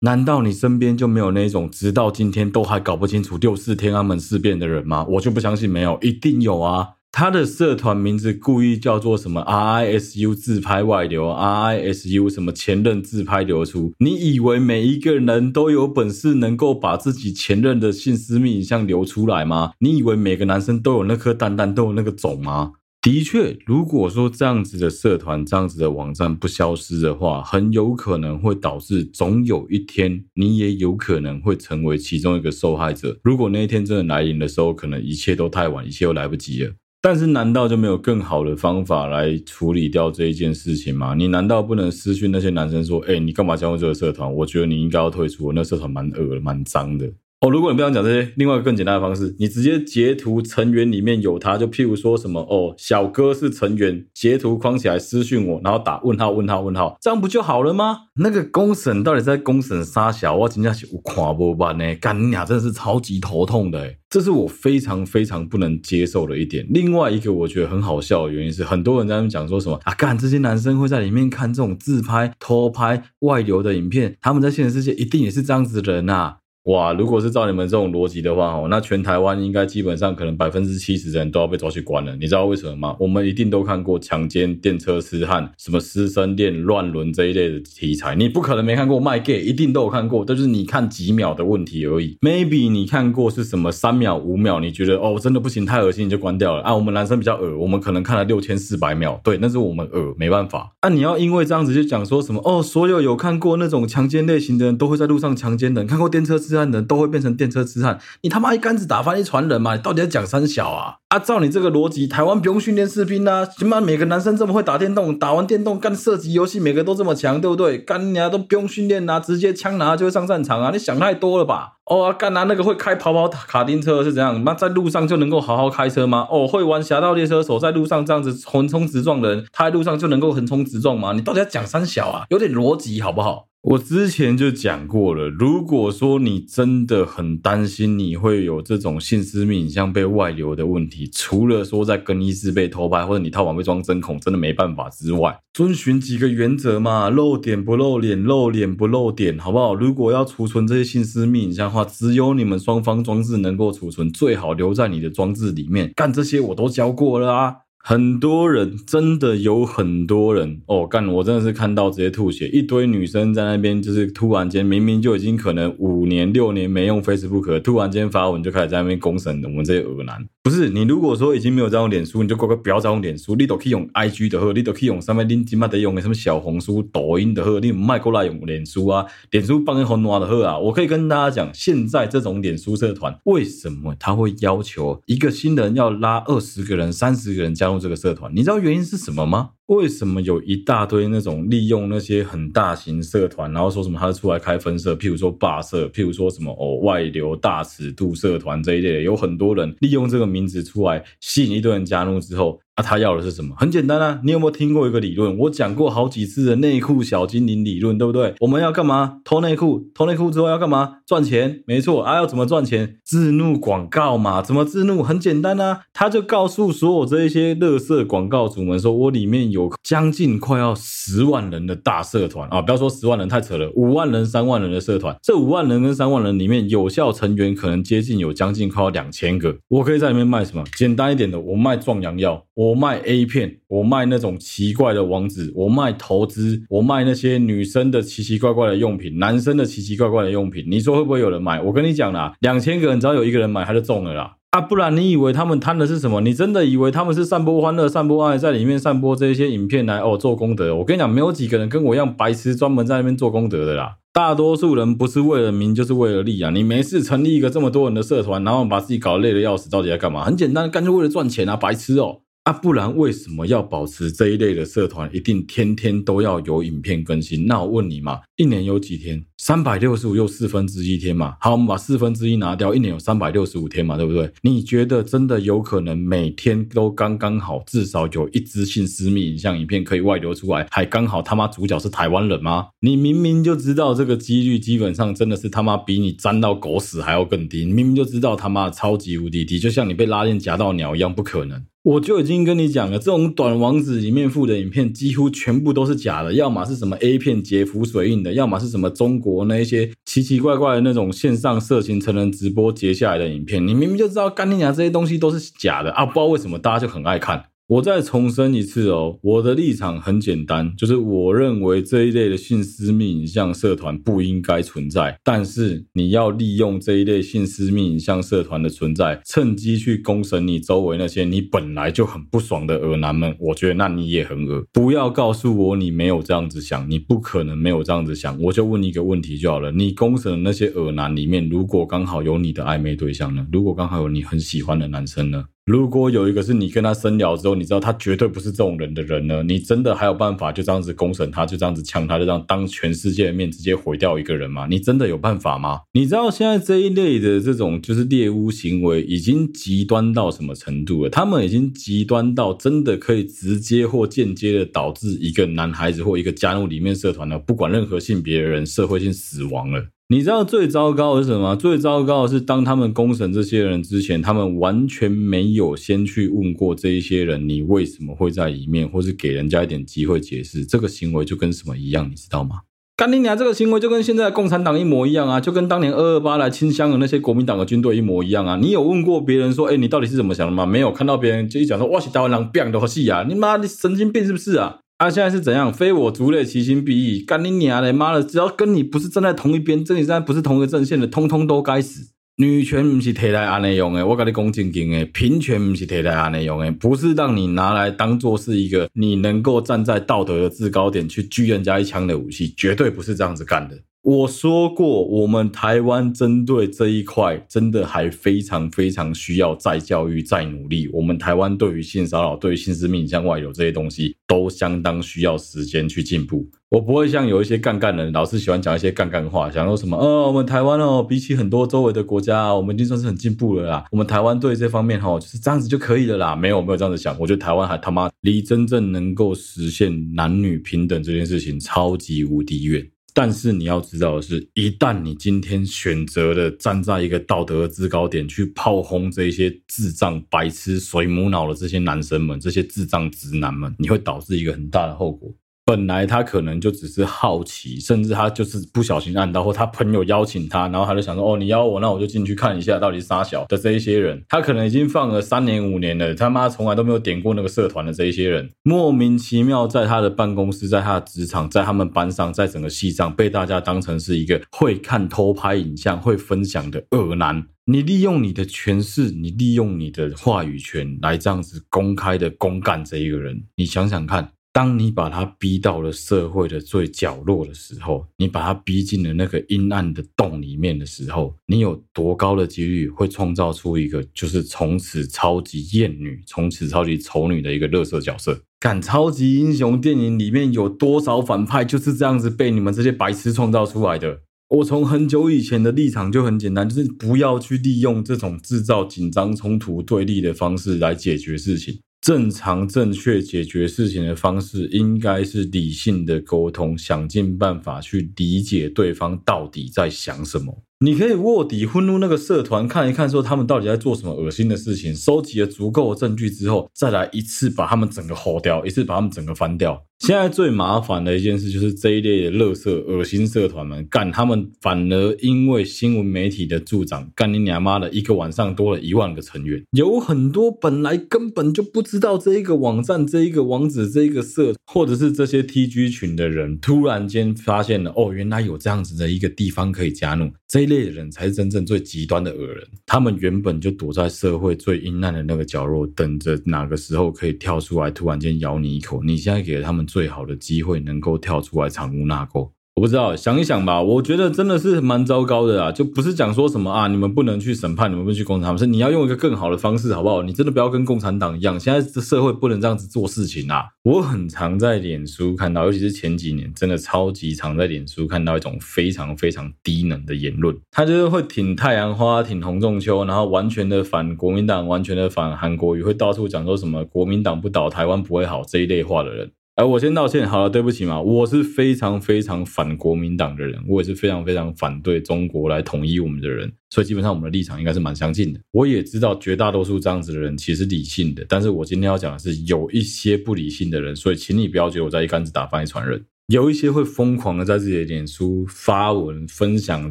难道你身边就没有那种直到今天都还搞不清楚六四天安门事变的人吗？我就不相信没有，一定有啊。他的社团名字故意叫做什么 RISU 自拍外流，RISU 什么前任自拍流出？你以为每一个人都有本事能够把自己前任的性私密影像流出来吗？你以为每个男生都有那颗蛋蛋，都有那个种吗？的确，如果说这样子的社团、这样子的网站不消失的话，很有可能会导致总有一天你也有可能会成为其中一个受害者。如果那一天真的来临的时候，可能一切都太晚，一切都来不及了。但是，难道就没有更好的方法来处理掉这一件事情吗？你难道不能私讯那些男生说：“哎，你干嘛加入这个社团？我觉得你应该要退出，那社团蛮恶的、蛮脏的。”哦，如果你不想讲这些，另外一个更简单的方式，你直接截图成员里面有他，就譬如说什么哦，小哥是成员，截图框起来私讯我，然后打问号问号问号，这样不就好了吗？那个公审到底在公审啥小？我真的是有看不完呢，干你俩真的是超级头痛的，这是我非常非常不能接受的一点。另外一个我觉得很好笑的原因是，很多人在那讲说什么啊，干这些男生会在里面看这种自拍、偷拍、外流的影片，他们在现实世界一定也是这样子的人啊。哇，如果是照你们这种逻辑的话，哦，那全台湾应该基本上可能百分之七十的人都要被抓去关了。你知道为什么吗？我们一定都看过强奸、电车痴汉、什么师生恋、乱伦这一类的题材，你不可能没看过卖 gay，一定都有看过，但是你看几秒的问题而已。Maybe 你看过是什么三秒、五秒，你觉得哦真的不行，太恶心，你就关掉了啊。我们男生比较恶，我们可能看了六千四百秒，对，那是我们恶，没办法。那、你要因为这样子就讲说什么哦，所有有看过那种强奸类型的人都会在路上强奸人，看过电车痴汉人都会变成。电车痴汉，你他妈一竿子打翻一船人嘛？你到底在讲三小啊？啊，照你这个逻辑，台湾不用训练士兵啊？起码？每个男生这么会打电动，打完电动干射击游戏，每个都这么强，对不对？干你啊，都不用训练啦，直接枪拿就会上战场啊？你想太多了吧？哦啊，干拿那个会开跑跑卡丁车是怎样？妈在路上就能够好好开车吗？哦，会玩侠盗猎车手在路上这样子横冲直撞的人，他在路上就能够横冲直撞吗？你到底在讲三小啊？有点逻辑好不好？我之前就讲过了，如果说你真的很担心你会有这种性私密影像被外流的问题，除了说在更衣室被偷拍或者你套房被装针孔真的没办法之外，遵循几个原则嘛，露点不露脸，露脸不露点，好不好？如果要储存这些性私密影像的话，只有你们双方装置能够储存，最好留在你的装置里面。干这些我都教过了啊。很多人真的有很多人哦，干我真的是看到直接吐血，一堆女生在那边，就是突然间明明就已经可能五年六年没用 Facebook，突然间发文就开始在那边公审我们这些恶男。不是你如果说已经没有在用脸书，你就乖乖不要再用脸书，你都可以用 IG 的呵，你都可以用上面你起码得用的什么小红书、抖音的呵，你卖过来用脸书啊，脸书帮人很暖的呵啊。我可以跟大家讲，现在这种脸书社团为什么他会要求一个新人要拉二十个人、三十个人加？入这个社团。你知道原因是什么吗？为什么有一大堆那种利用那些很大型社团，然后说什么他出来开分社，譬如说霸社，譬如说什么哦外流大尺度社团这一类的，有很多人利用这个名字出来吸引一堆人加入之后。那、他要的是什么？很简单啊，你有没有听过一个理论？我讲过好几次的内裤小精灵理论，对不对？我们要干嘛？偷内裤，偷内裤之后要干嘛？赚钱，没错啊。要怎么赚钱？自怒广告嘛。怎么自怒？很简单啊，他就告诉所有这一些乐色广告主们说，我里面有将近快要十万人的大社团啊，不要说十万人太扯了，五万人、三万人的社团。这五万人跟三万人里面，有效成员可能接近有将近快要两千个。我可以在里面卖什么？简单一点的，我卖壮阳药。我我卖 A 片，我卖那种奇怪的网址，我卖投资，我卖那些女生的奇奇怪怪的用品，男生的奇奇怪怪的用品，你说会不会有人买？我跟你讲啦，两千个人只要有一个人买，他就中了啦。啊，不然你以为他们贪的是什么？你真的以为他们是散播欢乐、散播爱，在里面散播这些影片来哦做功德？我跟你讲，没有几个人跟我一样白痴，专门在那边做功德的啦。大多数人不是为了名，就是为了利啊！你没事成立一个这么多人的社团，然后把自己搞累得要死，到底在干嘛？很简单，干脆为了赚钱啊，白痴哦！啊、不然为什么要保持这一类的社团？一定天天都要有影片更新？那我问你嘛，一年有几天？三百六十五又四分之一天嘛。好，我们把四分之一拿掉，一年有三百六十五天嘛，对不对？你觉得真的有可能每天都刚刚好，至少有一支性私密影像影片可以外流出来，还刚好他妈主角是台湾人吗？你明明就知道这个几率基本上真的是他妈比你沾到狗屎还要更低，你明明就知道他妈超级无敌低，就像你被拉链夹到鸟一样，不可能。我就已经跟你讲了，这种短网址里面附的影片几乎全部都是假的，要么是什么 A 片截浮水印的，要么是什么中国那一些奇奇怪怪的那种线上色情成人直播截下来的影片。你明明就知道干爹娘这些东西都是假的啊，不知道为什么大家就很爱看。我再重申一次哦，我的立场很简单，就是我认为这一类的性私密影像社团不应该存在。但是你要利用这一类性私密影像社团的存在，趁机去公审你周围那些你本来就很不爽的恶男们，我觉得那你也很恶。不要告诉我你没有这样子想，你不可能没有这样子想。我就问你一个问题就好了，你公审的那些恶男里面，如果刚好有你的暧昧对象呢？如果刚好有你很喜欢的男生呢？如果有一个是你跟他深聊之后，你知道他绝对不是这种人的人呢？你真的还有办法就这样子公审他，就这样子呛他，就这样当全世界的面直接毁掉一个人吗？你真的有办法吗？你知道现在这一类的这种就是猎巫行为已经极端到什么程度了？他们已经极端到真的可以直接或间接的导致一个男孩子或一个加入里面社团的不管任何性别的人社会性死亡了。你知道最糟糕的是什么？最糟糕的是，当他们公审这些人之前，他们完全没有先去问过这一些人，你为什么会在里面，或是给人家一点机会解释。这个行为就跟什么一样，你知道吗？干你娘！这个行为就跟现在共产党一模一样啊，就跟当年二二八来清乡的那些国民党的军队一模一样啊。你有问过别人说，哎，你到底是怎么想的吗？没有，看到别人就一讲说，哇，是台湾人变的好戏啊！你妈，你神经病是不是啊？啊，现在是怎样？非我族类，其心必异。干你娘的！妈的，只要跟你不是站在同一边，这里现在不是同一个阵线的，通通都该死。女权不是提来安内用的，我跟你讲正经的，平权不是提来安内用的，不是让你拿来当做是一个你能够站在道德的制高点去狙人家一枪的武器，绝对不是这样子干的。我说过，我们台湾针对这一块，真的还非常非常需要再教育、再努力。我们台湾对于性骚扰、对于性私密影像外流这些东西，都相当需要时间去进步。我不会像有一些干干人，老是喜欢讲一些干干话，想说什么，哦，我们台湾哦，比起很多周围的国家，我们已经算是很进步了啦。我们台湾对这方面哈，就是这样子就可以了啦。没有，没有这样子想。我觉得台湾还他妈离真正能够实现男女平等这件事情，超级无敌远。但是你要知道的是，一旦你今天选择了站在一个道德的制高点去炮轰这些智障、白痴、水母脑的这些男生们、这些智障直男们，你会导致一个很大的后果。本来他可能就只是好奇，甚至他就是不小心按到，或他朋友邀请他，然后他就想说：“哦，你邀我，那我就进去看一下到底是啥小的。”这一些人，他可能已经放了三年五年了，他妈从来都没有点过那个社团的这一些人，莫名其妙在他的办公室、在他的职场、在他们班上、在整个系上，被大家当成是一个会看偷拍影像、会分享的恶男。你利用你的权势，你利用你的话语权来这样子公开的公干这一个人，你想想看。当你把他逼到了社会的最角落的时候，你把他逼进了那个阴暗的洞里面的时候，你有多高的几率会创造出一个就是从此超级厌女、从此超级丑女的一个垃圾角色？赶超级英雄电影里面有多少反派就是这样子被你们这些白痴创造出来的？我从很久以前的立场就很简单，就是不要去利用这种制造紧张冲突对立的方式来解决事情。正常正确解决事情的方式应该是理性的沟通，想尽办法去理解对方到底在想什么。你可以卧底混入那个社团看一看，说他们到底在做什么恶心的事情。收集了足够的证据之后，再来一次把他们整个吼掉，一次把他们整个翻掉。现在最麻烦的一件事就是这一类的垃圾恶心社团们，干他们反而因为新闻媒体的助长，干你娘妈的一个晚上多了一万个成员。有很多本来根本就不知道这一个网站、这一个网址、这一个社，或者是这些 TG 群的人，突然间发现了哦，原来有这样子的一个地方可以加入这。类人才是真正最极端的恶人，他们原本就躲在社会最阴暗的那个角落，等着哪个时候可以跳出来，突然间咬你一口。你现在给了他们最好的机会，能够跳出来藏污纳垢。我不知道，想一想吧，我觉得真的是蛮糟糕的啊！就不是讲说什么啊，你们不能去审判，你们不能去攻击他们，是你要用一个更好的方式，好不好？你真的不要跟共产党一样，现在这社会不能这样子做事情啊！我很常在脸书看到，尤其是前几年，真的超级常在脸书看到一种非常非常低能的言论，他就是会挺太阳花，挺洪仲丘，然后完全的反国民党，完全的反韩国瑜，会到处讲说什么国民党不倒，台湾不会好这一类话的人。哎，我先道歉，好了，对不起嘛，我是非常非常反国民党的人，我也是非常非常反对中国来统一我们的人，所以基本上我们的立场应该是蛮相近的。我也知道绝大多数这样子的人其实理性的，但是我今天要讲的是有一些不理性的人，所以请你不要觉得我在一竿子打翻一船人。有一些会疯狂的在自己的脸书发文分享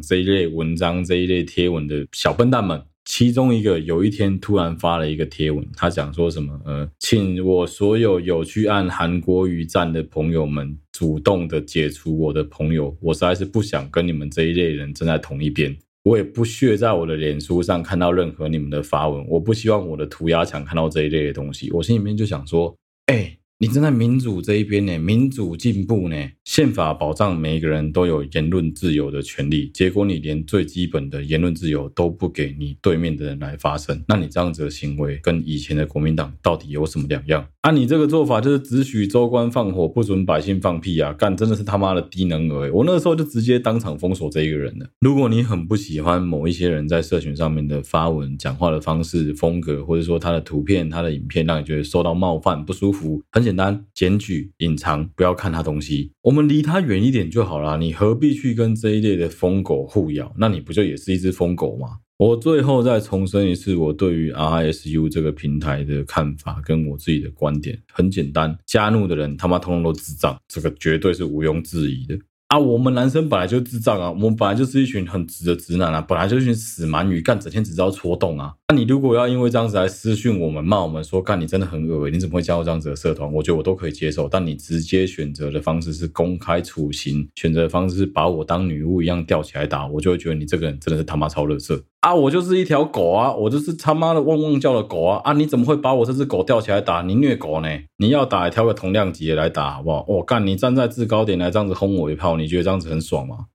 这一类文章、这一类贴文的小笨蛋们。其中一个有一天突然发了一个贴文，他讲说什么？呃，请我所有有去按韩国语站的朋友们主动的解除我的朋友，我实在是不想跟你们这一类人站在同一边。我也不屑在我的脸书上看到任何你们的发文，我不希望我的涂鸦墙看到这一类的东西。我心里面就想说，哎、你站在民主这一边呢，民主进步呢，宪法保障每一个人都有言论自由的权利，结果你连最基本的言论自由都不给你对面的人来发声，那你这样子的行为跟以前的国民党到底有什么两样？按、你这个做法就是只许州官放火，不准百姓放屁啊！干，真的是他妈的低能儿！我那时候就直接当场封锁这一个人了。如果你很不喜欢某一些人在社群上面的发文、讲话的方式、风格，或者说他的图片、他的影片，让你觉得受到冒犯、不舒服，很简单，检举、隐藏，不要看他东西，我们离他远一点就好了。你何必去跟这一类的疯狗互咬？那你不就也是一只疯狗吗？我最后再重申一次，我对于 RSU 这个平台的看法跟我自己的观点很简单：加入的人他妈通通都智障，这个绝对是毋庸置疑的。啊，我们男生本来就智障啊，我们本来就是一群很直的直男啊，本来就是一群死蛮女，干整天只知道戳洞啊。那你如果要因为这样子来私讯我们骂我们说，干你真的很恶心，你怎么会加入这样子的社团？我觉得我都可以接受。但你直接选择的方式是公开处刑，选择的方式是把我当女巫一样吊起来打，我就会觉得你这个人真的是他妈超垃圾。啊，我就是一条狗啊，我就是他妈的汪汪叫的狗啊！啊，你怎么会把我这只狗吊起来打？你虐狗呢？你要打，挑个同量级的来打，好不好？我、干，你站在制高点来这样子轰我一炮，你觉得这样子很爽吗？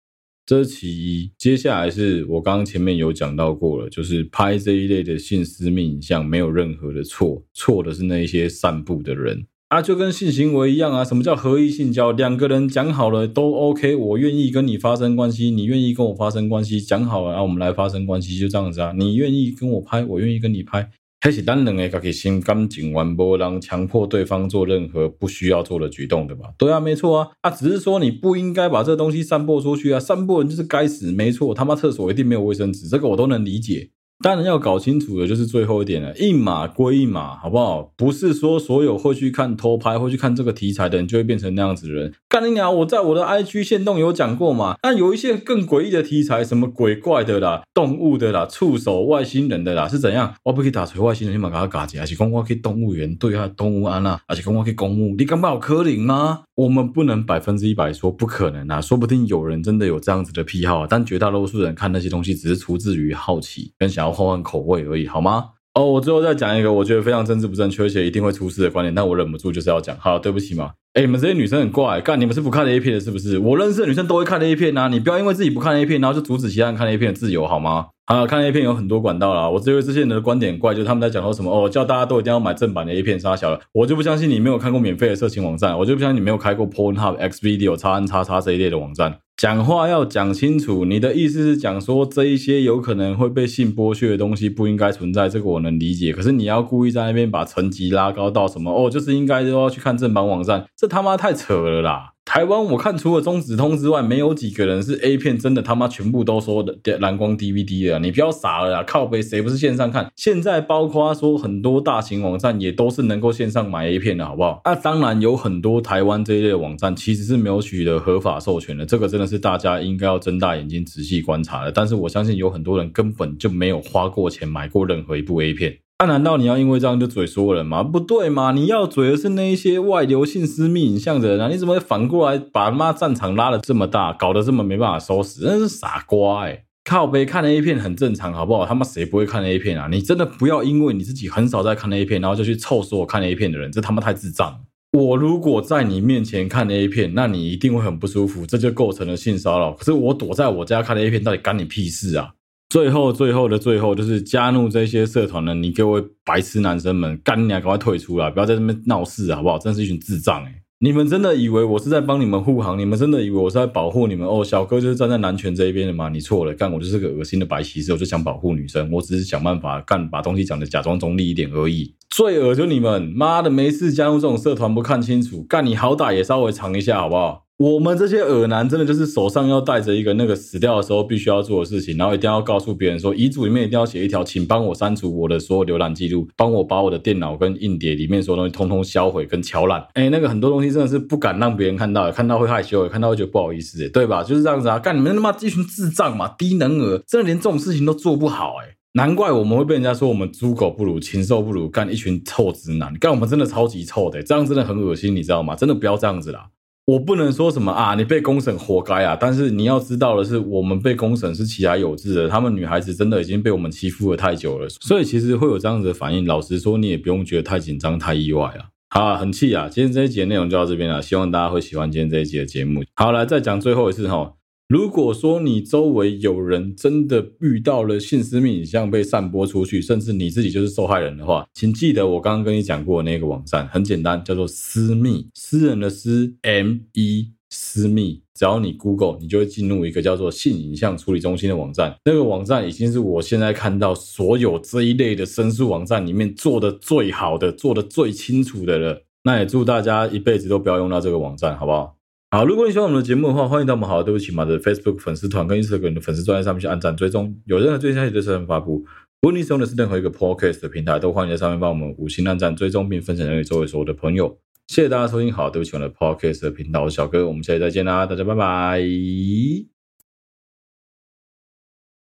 这是其一。接下来是我刚刚前面有讲到过了，就是拍这一类的性私密影像没有任何的错，错的是那一些散布的人。啊，就跟性行为一样啊！什么叫合意性交？两个人讲好了都 OK，我愿意跟你发生关系，你愿意跟我发生关系，讲好了，然后我们来发生关系，就这样子啊！你愿意跟我拍，我愿意跟你拍，开始单人诶，可以心甘情愿，不让强迫对方做任何不需要做的举动的吧？对啊，没错啊！啊，只是说你不应该把这东西散播出去啊！散播人就是该死，没错，他妈厕所一定没有卫生纸，这个我都能理解。当然要搞清楚的就是最后一点了，一码归一码，好不好？不是说所有会去看偷拍、会去看这个题材的人就会变成那样子的人。干你娘！我在我的 IG 限动有讲过嘛？那有一些更诡异的题材，什么鬼怪的啦、动物的啦、触手外星人的啦，是怎样？我不可以打锤外星人，你马给他嘎起，还是讲我可以动物园对啊动物安啊，还是讲我可以公墓？你敢把我柯林吗？我们不能百分之一百说不可能啊，说不定有人真的有这样子的癖好啊，但绝大多数人看那些东西只是出自于好奇跟想要换换口味而已，好吗？哦，我最后再讲一个我觉得非常政治不正确，且一定会出事的观点，但我忍不住就是要讲。好，对不起嘛。哎，你们这些女生很怪，干你们是不看 A 片的，是不是？我认识的女生都会看 A 片啊，你不要因为自己不看 A 片，然后就阻止其他人看 A 片的自由，好吗？啊，看 A 片有很多管道啦。我这位这些人的观点怪，就是他们在讲说什么哦，叫大家都一定要买正版的 A 片杀小了。我就不相信你没有看过免费的色情网站，我就不相信你没有开过 Pornhub、Xvideo、叉 N 叉叉这一类的网站。讲话要讲清楚，你的意思是讲说这一些有可能会被性剥削的东西不应该存在，这个我能理解。可是你要故意在那边把层级拉高到什么哦，就是应该都要去看正版网站，这他妈太扯了啦！台湾我看除了中指通之外，没有几个人是 A 片真的他妈全部都说的蓝光 DVD 的，你不要傻了啦！靠北谁不是线上看？现在包括说很多大型网站也都是能够线上买 A 片的，好不好？那、当然有很多台湾这一类的网站其实是没有取得合法授权的，这个真的是大家应该要睁大眼睛仔细观察的。但是我相信有很多人根本就没有花过钱买过任何一部 A 片。那、啊、难道你要因为这样就嘴所有人吗？不对嘛！你要嘴的是那一些外流性私密影像的人啊！你怎么会反过来把他妈战场拉得这么大，搞得这么没办法收拾？真是傻瓜哎、靠北看 A 片很正常，好不好？他妈谁不会看 A 片啊？你真的不要因为你自己很少在看 A 片，然后就去臭所有看 A 片的人，这他妈太智障！我如果在你面前看 A 片，那你一定会很不舒服，这就构成了性骚扰。可是我躲在我家看 A 片，到底干你屁事啊？最后，最后的最后，就是加入这些社团呢，你各位白痴男生们，干你啊赶快退出来，不要在这边闹事，好不好？真是一群智障诶！你们真的以为我是在帮你们护航？你们真的以为我是在保护你们？哦，小哥就是站在男权这一边的吗？你错了，干我就是个恶心的白骑士，我就想保护女生，我只是想办法干把东西讲的假装中立一点而已。最恶就你们，妈的，没事加入这种社团不看清楚，干你好歹也稍微尝一下，好不好？我们这些恶男真的就是手上要带着一个那个死掉的时候必须要做的事情，然后一定要告诉别人说，遗嘱里面一定要写一条，请帮我删除我的所有浏览记录，帮我把我的电脑跟硬碟里面所有东西通通销毁跟敲烂。哎，那个很多东西真的是不敢让别人看到，看到会害羞，看到会觉得不好意思，对吧？就是这样子啊，干你们他妈一群智障嘛，低能儿，真的连这种事情都做不好，哎，难怪我们会被人家说我们猪狗不如，禽兽不如，干一群臭直男，干我们真的超级臭的，这样真的很恶心，你知道吗？真的不要这样子啦。我不能说什么啊，你被公审活该啊！但是你要知道的是，我们被公审是其来有志的。他们女孩子真的已经被我们欺负了太久了，所以其实会有这样子的反应。老实说，你也不用觉得太紧张、太意外啊。好，很气啊！今天这一集的内容就到这边了，希望大家会喜欢今天这一集的节目。好，来再讲最后一次哈。如果说你周围有人真的遇到了性私密影像被散播出去，甚至你自己就是受害人的话，请记得我刚刚跟你讲过那个网站，很简单，叫做私密，私人的私，M E 私密。只要你 Google，你就会进入一个叫做性影像处理中心的网站。那个网站已经是我现在看到所有这一类的申诉网站里面做的最好的、做的最清楚的了。那也祝大家一辈子都不要用到这个网站，好不好？好，如果你喜欢我们的节目的话，欢迎到我们好对不起嘛的 Facebook 粉丝团跟 Instagram 的粉丝专页上面去按赞追踪，有任何最新消息都会发布。如果你使用的是任何一个 Podcast 的平台，都欢迎在上面帮我们五星按赞追踪并分享给周围所有的朋友。谢谢大家收听好对不起我的 Podcast 的频道，小哥，我们下期再见啦，大家拜拜。